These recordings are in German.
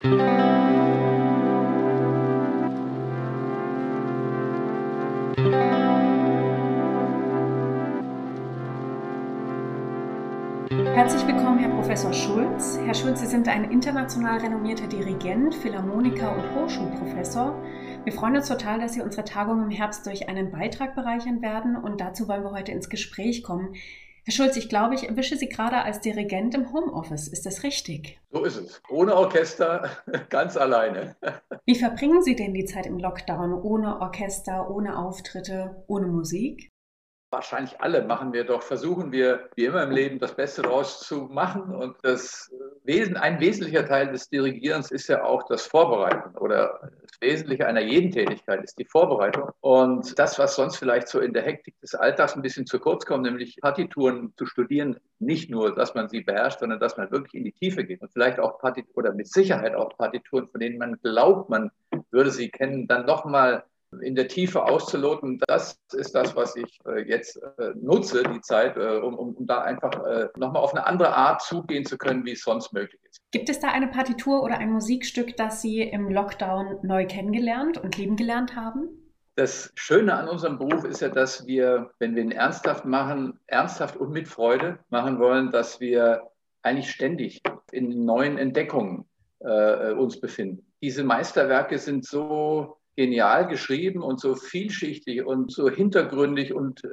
Herzlich willkommen, Herr Professor Schulz. Herr Schulz, Sie sind ein international renommierter Dirigent, Philharmoniker und Hochschulprofessor. Wir freuen uns total, dass Sie unsere Tagung im Herbst durch einen Beitrag bereichern werden und dazu wollen wir heute ins Gespräch kommen. Herr Schulz, ich glaube, ich erwische Sie gerade als Dirigent im Homeoffice. Ist das richtig? So ist es. Ohne Orchester, ganz alleine. Wie verbringen Sie denn die Zeit im Lockdown ohne Orchester, ohne Auftritte, ohne Musik? Wahrscheinlich alle machen wir doch, versuchen wir wie immer im Leben das Beste daraus zu machen. Und das Wesen, ein wesentlicher Teil des Dirigierens ist ja auch das Vorbereiten oder das Wesentliche einer jeden Tätigkeit ist die Vorbereitung. Und das, was sonst vielleicht so in der Hektik des Alltags ein bisschen zu kurz kommt, nämlich Partituren zu studieren, nicht nur, dass man sie beherrscht, sondern dass man wirklich in die Tiefe geht und vielleicht auch Partituren oder mit Sicherheit auch Partituren, von denen man glaubt, man würde sie kennen, dann nochmal in der Tiefe auszuloten. Das ist das, was ich äh, jetzt äh, nutze, die Zeit, äh, um, um, da einfach nochmal auf eine andere Art zugehen zu können, wie es sonst möglich ist. Gibt es da eine Partitur oder ein Musikstück, das Sie im Lockdown neu kennengelernt und lieben gelernt haben? Das Schöne an unserem Beruf ist ja, dass wir, wenn wir ihn ernsthaft machen, ernsthaft und mit Freude machen wollen, dass wir eigentlich ständig in neuen Entdeckungen äh, uns befinden. Diese Meisterwerke sind so genial geschrieben und so vielschichtig und so hintergründig und äh,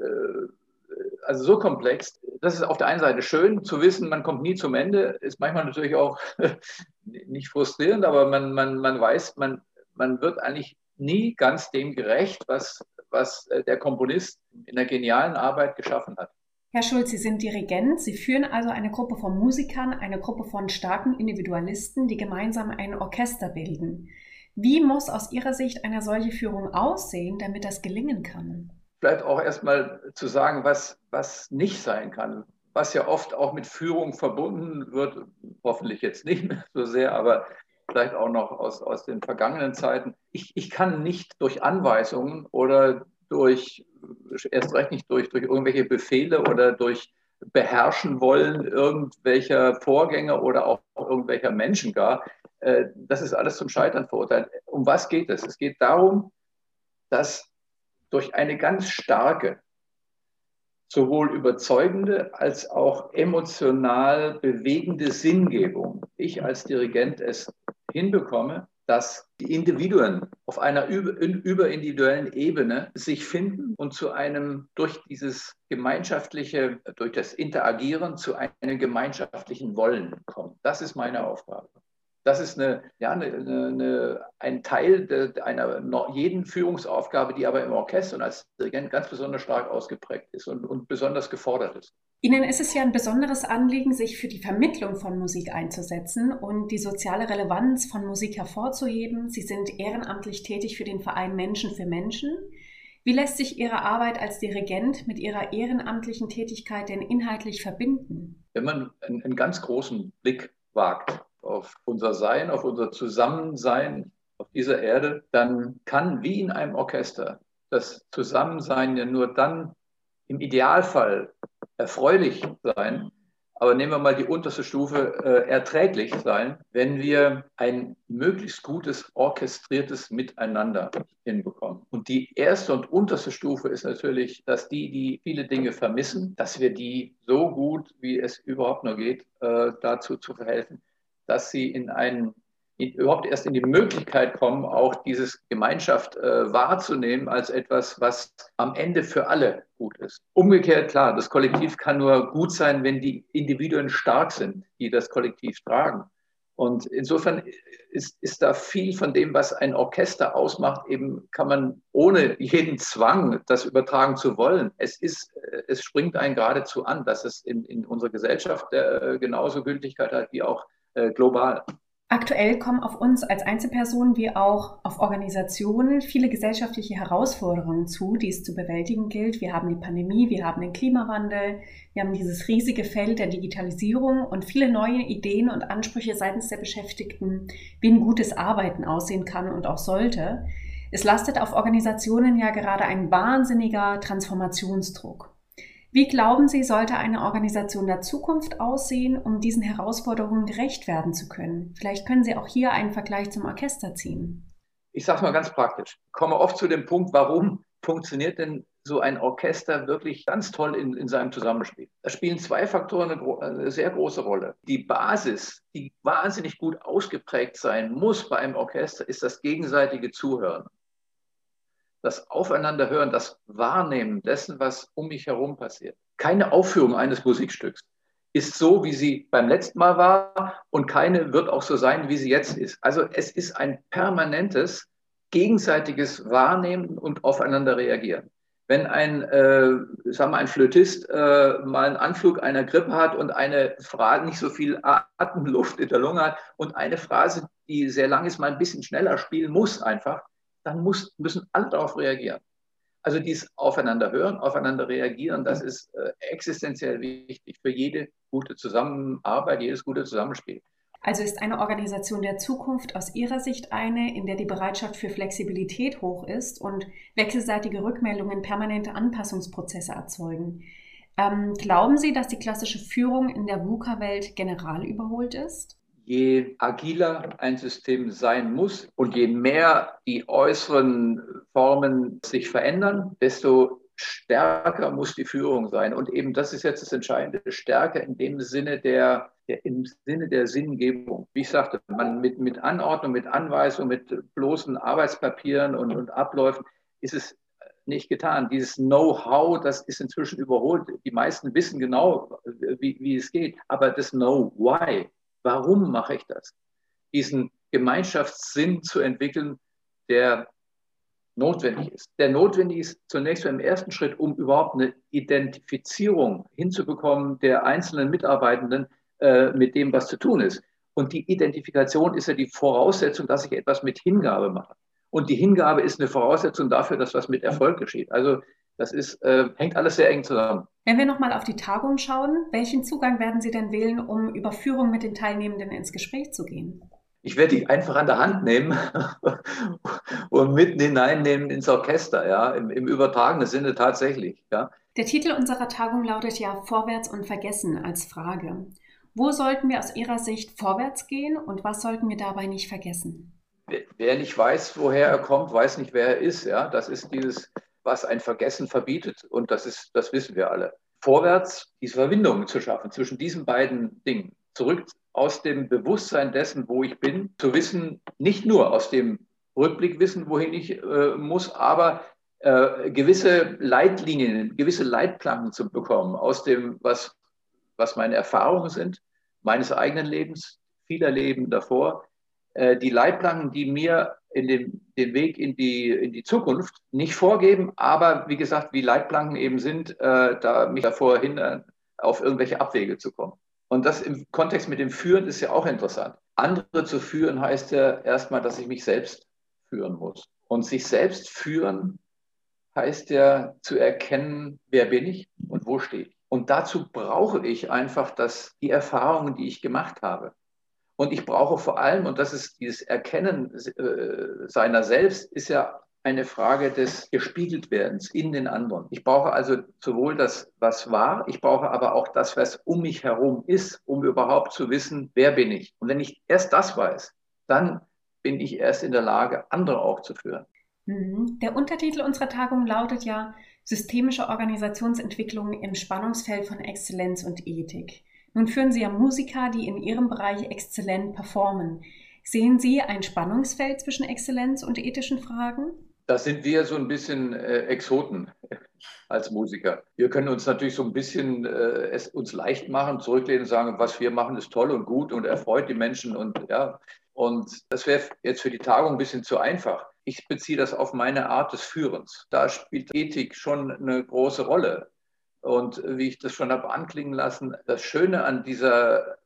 also so komplex. Das ist auf der einen Seite schön zu wissen, man kommt nie zum Ende, ist manchmal natürlich auch nicht frustrierend, aber man, man, man weiß, man, man wird eigentlich nie ganz dem gerecht, was, was äh, der Komponist in der genialen Arbeit geschaffen hat. Herr Schulz, Sie sind Dirigent. Sie führen also eine Gruppe von Musikern, eine Gruppe von starken Individualisten, die gemeinsam ein Orchester bilden. Wie muss aus Ihrer Sicht eine solche Führung aussehen, damit das gelingen kann? Vielleicht auch erstmal zu sagen, was, was nicht sein kann, was ja oft auch mit Führung verbunden wird, hoffentlich jetzt nicht mehr so sehr, aber vielleicht auch noch aus, aus den vergangenen Zeiten. Ich, ich kann nicht durch Anweisungen oder durch, erst recht nicht durch, durch irgendwelche Befehle oder durch beherrschen wollen irgendwelcher Vorgänge oder auch irgendwelcher Menschen gar, das ist alles zum Scheitern verurteilt. Um was geht es? Es geht darum, dass durch eine ganz starke, sowohl überzeugende als auch emotional bewegende Sinngebung, ich als Dirigent es hinbekomme, dass die Individuen auf einer überindividuellen Ebene sich finden und zu einem durch dieses gemeinschaftliche, durch das Interagieren zu einem gemeinschaftlichen Wollen kommen. Das ist meine Aufgabe. Das ist eine, ja, eine, eine, ein Teil de, einer jeden Führungsaufgabe, die aber im Orchester und als Dirigent ganz besonders stark ausgeprägt ist und, und besonders gefordert ist. Ihnen ist es ja ein besonderes Anliegen, sich für die Vermittlung von Musik einzusetzen und die soziale Relevanz von Musik hervorzuheben. Sie sind ehrenamtlich tätig für den Verein Menschen für Menschen. Wie lässt sich Ihre Arbeit als Dirigent mit Ihrer ehrenamtlichen Tätigkeit denn inhaltlich verbinden? Wenn man einen, einen ganz großen Blick wagt auf unser Sein, auf unser Zusammensein auf dieser Erde, dann kann wie in einem Orchester das Zusammensein ja nur dann im Idealfall erfreulich sein, aber nehmen wir mal die unterste Stufe, äh, erträglich sein, wenn wir ein möglichst gutes orchestriertes Miteinander hinbekommen. Und die erste und unterste Stufe ist natürlich, dass die, die viele Dinge vermissen, dass wir die so gut, wie es überhaupt nur geht, äh, dazu zu verhelfen, dass sie in einen in, überhaupt erst in die Möglichkeit kommen, auch dieses Gemeinschaft äh, wahrzunehmen als etwas, was am Ende für alle gut ist. Umgekehrt, klar, das Kollektiv kann nur gut sein, wenn die Individuen stark sind, die das Kollektiv tragen. Und insofern ist, ist da viel von dem, was ein Orchester ausmacht, eben kann man ohne jeden Zwang, das übertragen zu wollen. Es ist, es springt einen geradezu an, dass es in, in unserer Gesellschaft äh, genauso Gültigkeit hat wie auch äh, global. Aktuell kommen auf uns als Einzelpersonen wie auch auf Organisationen viele gesellschaftliche Herausforderungen zu, die es zu bewältigen gilt. Wir haben die Pandemie, wir haben den Klimawandel, wir haben dieses riesige Feld der Digitalisierung und viele neue Ideen und Ansprüche seitens der Beschäftigten, wie ein gutes Arbeiten aussehen kann und auch sollte. Es lastet auf Organisationen ja gerade ein wahnsinniger Transformationsdruck. Wie glauben Sie, sollte eine Organisation der Zukunft aussehen, um diesen Herausforderungen gerecht werden zu können? Vielleicht können Sie auch hier einen Vergleich zum Orchester ziehen. Ich sage es mal ganz praktisch. Ich komme oft zu dem Punkt, warum funktioniert denn so ein Orchester wirklich ganz toll in, in seinem Zusammenspiel. Da spielen zwei Faktoren eine, eine, sehr große Rolle. Die Basis, die wahnsinnig gut ausgeprägt sein muss bei einem Orchester, ist das gegenseitige Zuhören. Das Aufeinanderhören, das Wahrnehmen dessen, was um mich herum passiert. Keine Aufführung eines Musikstücks ist so, wie sie beim letzten Mal war und keine wird auch so sein, wie sie jetzt ist. Also es ist ein permanentes gegenseitiges Wahrnehmen und aufeinander reagieren wenn ein, äh, sagen wir, ein Flötist äh, mal einen Anflug einer Grippe hat und eine Phrase nicht so viel Atemluft in der Lunge hat und eine Phrase, die sehr lang ist, mal ein bisschen schneller spielen muss einfach, dann muss, müssen alle darauf reagieren. Also dieses Aufeinander hören, aufeinander reagieren, das ist äh, existenziell wichtig für jede gute Zusammenarbeit, jedes gute Zusammenspiel. Also ist eine Organisation der Zukunft aus Ihrer Sicht eine, in der die Bereitschaft für Flexibilität hoch ist und wechselseitige Rückmeldungen permanente Anpassungsprozesse erzeugen. Ähm, glauben Sie, dass die klassische Führung in der VUCA-Welt general überholt ist? Je agiler ein System sein muss und je mehr die äußeren Formen sich verändern, desto stärker muss die Führung sein. Und eben das ist jetzt das Entscheidende, stärker in dem Sinne der der, im Sinne der Sinngebung. Wie ich sagte, man mit, mit Anordnung, mit Anweisung, mit bloßen Arbeitspapieren und, und Abläufen ist es nicht getan. Dieses Know-how, das ist inzwischen überholt. Die meisten wissen genau, wie, wie es geht. Aber das Know-why, warum mache ich das? Diesen Gemeinschaftssinn zu entwickeln, der notwendig ist. Der notwendig ist zunächst im ersten Schritt, um überhaupt eine Identifizierung hinzubekommen der einzelnen Mitarbeitenden, äh, mit dem, was zu tun ist. Und die Identifikation ist ja die Voraussetzung, dass ich etwas mit Hingabe mache. Und die Hingabe ist eine Voraussetzung dafür, dass was mit Erfolg geschieht. Also das ist, äh, hängt alles sehr eng zusammen. Wenn wir nochmal auf die Tagung schauen, welchen Zugang werden Sie denn wählen, um über Führung mit den Teilnehmenden ins Gespräch zu gehen? Ich werde die einfach an der Hand nehmen und mitten hineinnehmen ins Orchester, ja, im, im übertragenen Sinne tatsächlich. Ja. Der Titel unserer Tagung lautet ja Vorwärts und Vergessen als Frage. Wo sollten wir aus Ihrer Sicht vorwärts gehen und was sollten wir dabei nicht vergessen? Wer nicht weiß, woher er kommt, weiß nicht, wer er ist. Ja, das ist dieses, was ein Vergessen verbietet und das ist, das wissen wir alle. Vorwärts diese Verbindung zu schaffen zwischen diesen beiden Dingen. Zurück aus dem Bewusstsein dessen, wo ich bin, zu wissen, nicht nur aus dem Rückblick wissen, wohin ich äh, muss, aber äh, gewisse Leitlinien, gewisse Leitplanken zu bekommen aus dem, was was meine Erfahrungen sind, meines eigenen Lebens, vieler Leben davor, äh, die Leitplanken, die mir in dem, den Weg in die, in die Zukunft nicht vorgeben, aber wie gesagt, wie Leitplanken eben sind, äh, da mich davor hindern, auf irgendwelche Abwege zu kommen. Und das im Kontext mit dem Führen ist ja auch interessant. Andere zu führen heißt ja erstmal, dass ich mich selbst führen muss. Und sich selbst führen heißt ja zu erkennen, wer bin ich und wo stehe ich. Und dazu brauche ich einfach das, die Erfahrungen, die ich gemacht habe. Und ich brauche vor allem, und das ist dieses Erkennen äh, seiner selbst, ist ja eine Frage des Gespiegeltwerdens in den anderen. Ich brauche also sowohl das, was war, ich brauche aber auch das, was um mich herum ist, um überhaupt zu wissen, wer bin ich. Und wenn ich erst das weiß, dann bin ich erst in der Lage, andere auch zu führen. Mhm. Der Untertitel unserer Tagung lautet ja Systemische Organisationsentwicklung im Spannungsfeld von Exzellenz und Ethik. Nun führen Sie ja Musiker, die in Ihrem Bereich exzellent performen. Sehen Sie ein Spannungsfeld zwischen Exzellenz und ethischen Fragen? Da sind wir so ein bisschen äh, Exoten als Musiker. Wir können uns natürlich so ein bisschen äh, es uns leicht machen, zurücklehnen und sagen, was wir machen, ist toll und gut und erfreut die Menschen und ja. Und das wäre jetzt für die Tagung ein bisschen zu einfach ich beziehe das auf meine Art des Führens. Da spielt Ethik schon eine große Rolle. Und wie ich das schon habe anklingen lassen, das Schöne an dieser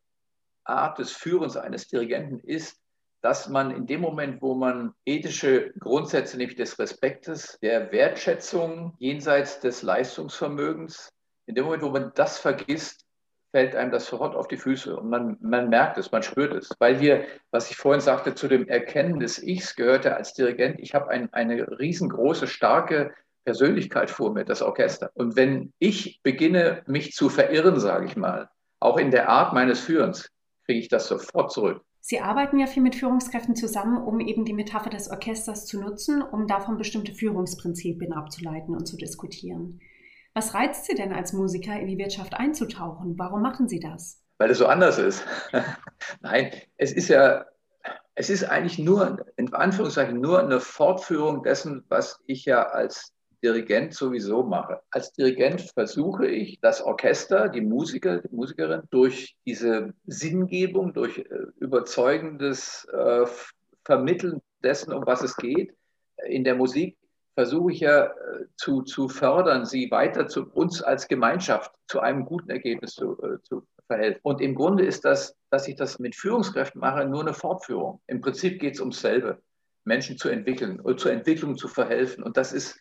Art des Führens eines Dirigenten ist, dass man in dem Moment, wo man ethische Grundsätze, nämlich des Respektes, der Wertschätzung jenseits des Leistungsvermögens, in dem Moment, wo man das vergisst, fällt einem das sofort auf die Füße und man, man merkt es, man spürt es. Weil wir, was ich vorhin sagte, zu dem Erkennen des Ichs gehörte als Dirigent, ich habe ein, eine riesengroße, starke Persönlichkeit vor mir, das Orchester. Und wenn ich beginne, mich zu verirren, sage ich mal, auch in der Art meines Führens, kriege ich das sofort zurück. Sie arbeiten ja viel mit Führungskräften zusammen, um eben die Metapher des Orchesters zu nutzen, um davon bestimmte Führungsprinzipien abzuleiten und zu diskutieren. Was reizt Sie denn als Musiker, in die Wirtschaft einzutauchen? Warum machen Sie das? Weil es so anders ist. Nein, es ist ja, es ist eigentlich nur, in Anführungszeichen, nur eine Fortführung dessen, was ich ja als Dirigent sowieso mache. Als Dirigent versuche ich, das Orchester, die Musiker, die Musikerin durch diese Sinngebung, durch äh, überzeugendes äh, Vermitteln dessen, um was es geht, in der Musik versuche ich ja äh, zu, zu fördern, sie weiter zu uns als Gemeinschaft zu einem guten Ergebnis zu, zu verhelfen. Und im Grunde ist das, dass ich das mit Führungskräften mache, nur eine Fortführung. Im Prinzip geht es ums selbe, Menschen zu entwickeln und zur Entwicklung zu verhelfen. Und das ist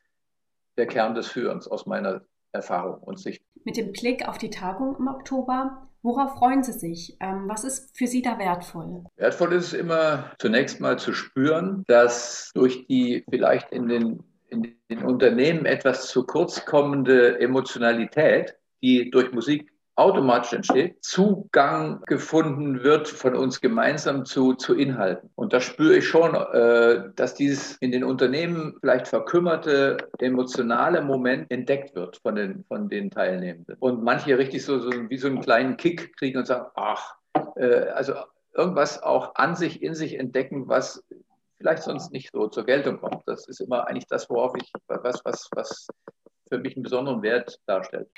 der Kern des Führens aus meiner Erfahrung und Sicht. Mit dem Blick auf die Tagung im Oktober, worauf freuen Sie sich? Ähm, was ist für Sie da wertvoll? Wertvoll ist es immer zunächst mal zu spüren, dass durch die vielleicht in den, in den Unternehmen etwas zu kurz kommende Emotionalität, die durch Musik automatisch entsteht, Zugang gefunden wird von uns gemeinsam zu, zu Inhalten. Und da spüre ich schon, äh, dass dieses in den Unternehmen vielleicht verkümmerte emotionale Moment entdeckt wird von den, von den Teilnehmenden. Und manche richtig so, so wie so einen kleinen Kick kriegen und sagen, ach, äh, also irgendwas auch an sich, in sich entdecken, was vielleicht sonst nicht so zur Geltung kommt. Das ist immer eigentlich das, worauf ich, was, was, was für mich einen besonderen Wert darstellt.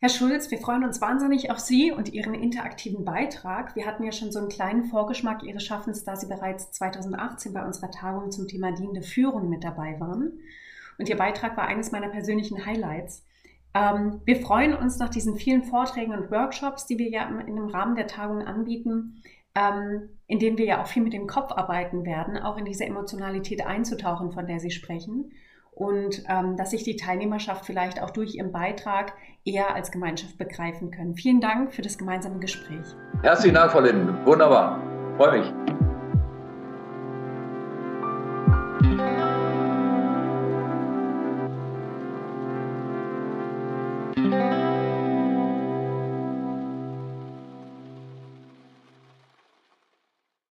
Herr Schulz, wir freuen uns wahnsinnig auf Sie und Ihren interaktiven Beitrag. Wir hatten ja schon so einen kleinen Vorgeschmack Ihres Schaffens, da Sie bereits 2018 bei unserer Tagung zum Thema dienende Führung mit dabei waren. Und Ihr Beitrag war eines meiner persönlichen Highlights. Ähm, wir freuen uns nach diesen vielen Vorträgen und Workshops, die wir ja im, im Rahmen der Tagung anbieten, ähm, in denen wir ja auch viel mit dem Kopf arbeiten werden, auch in diese Emotionalität einzutauchen, von der Sie sprechen und ähm, dass sich die Teilnehmerschaft vielleicht auch durch ihren Beitrag eher als Gemeinschaft begreifen können. Vielen Dank für das gemeinsame Gespräch. Herzlichen Dank, Frau Linden. Wunderbar. Freue mich.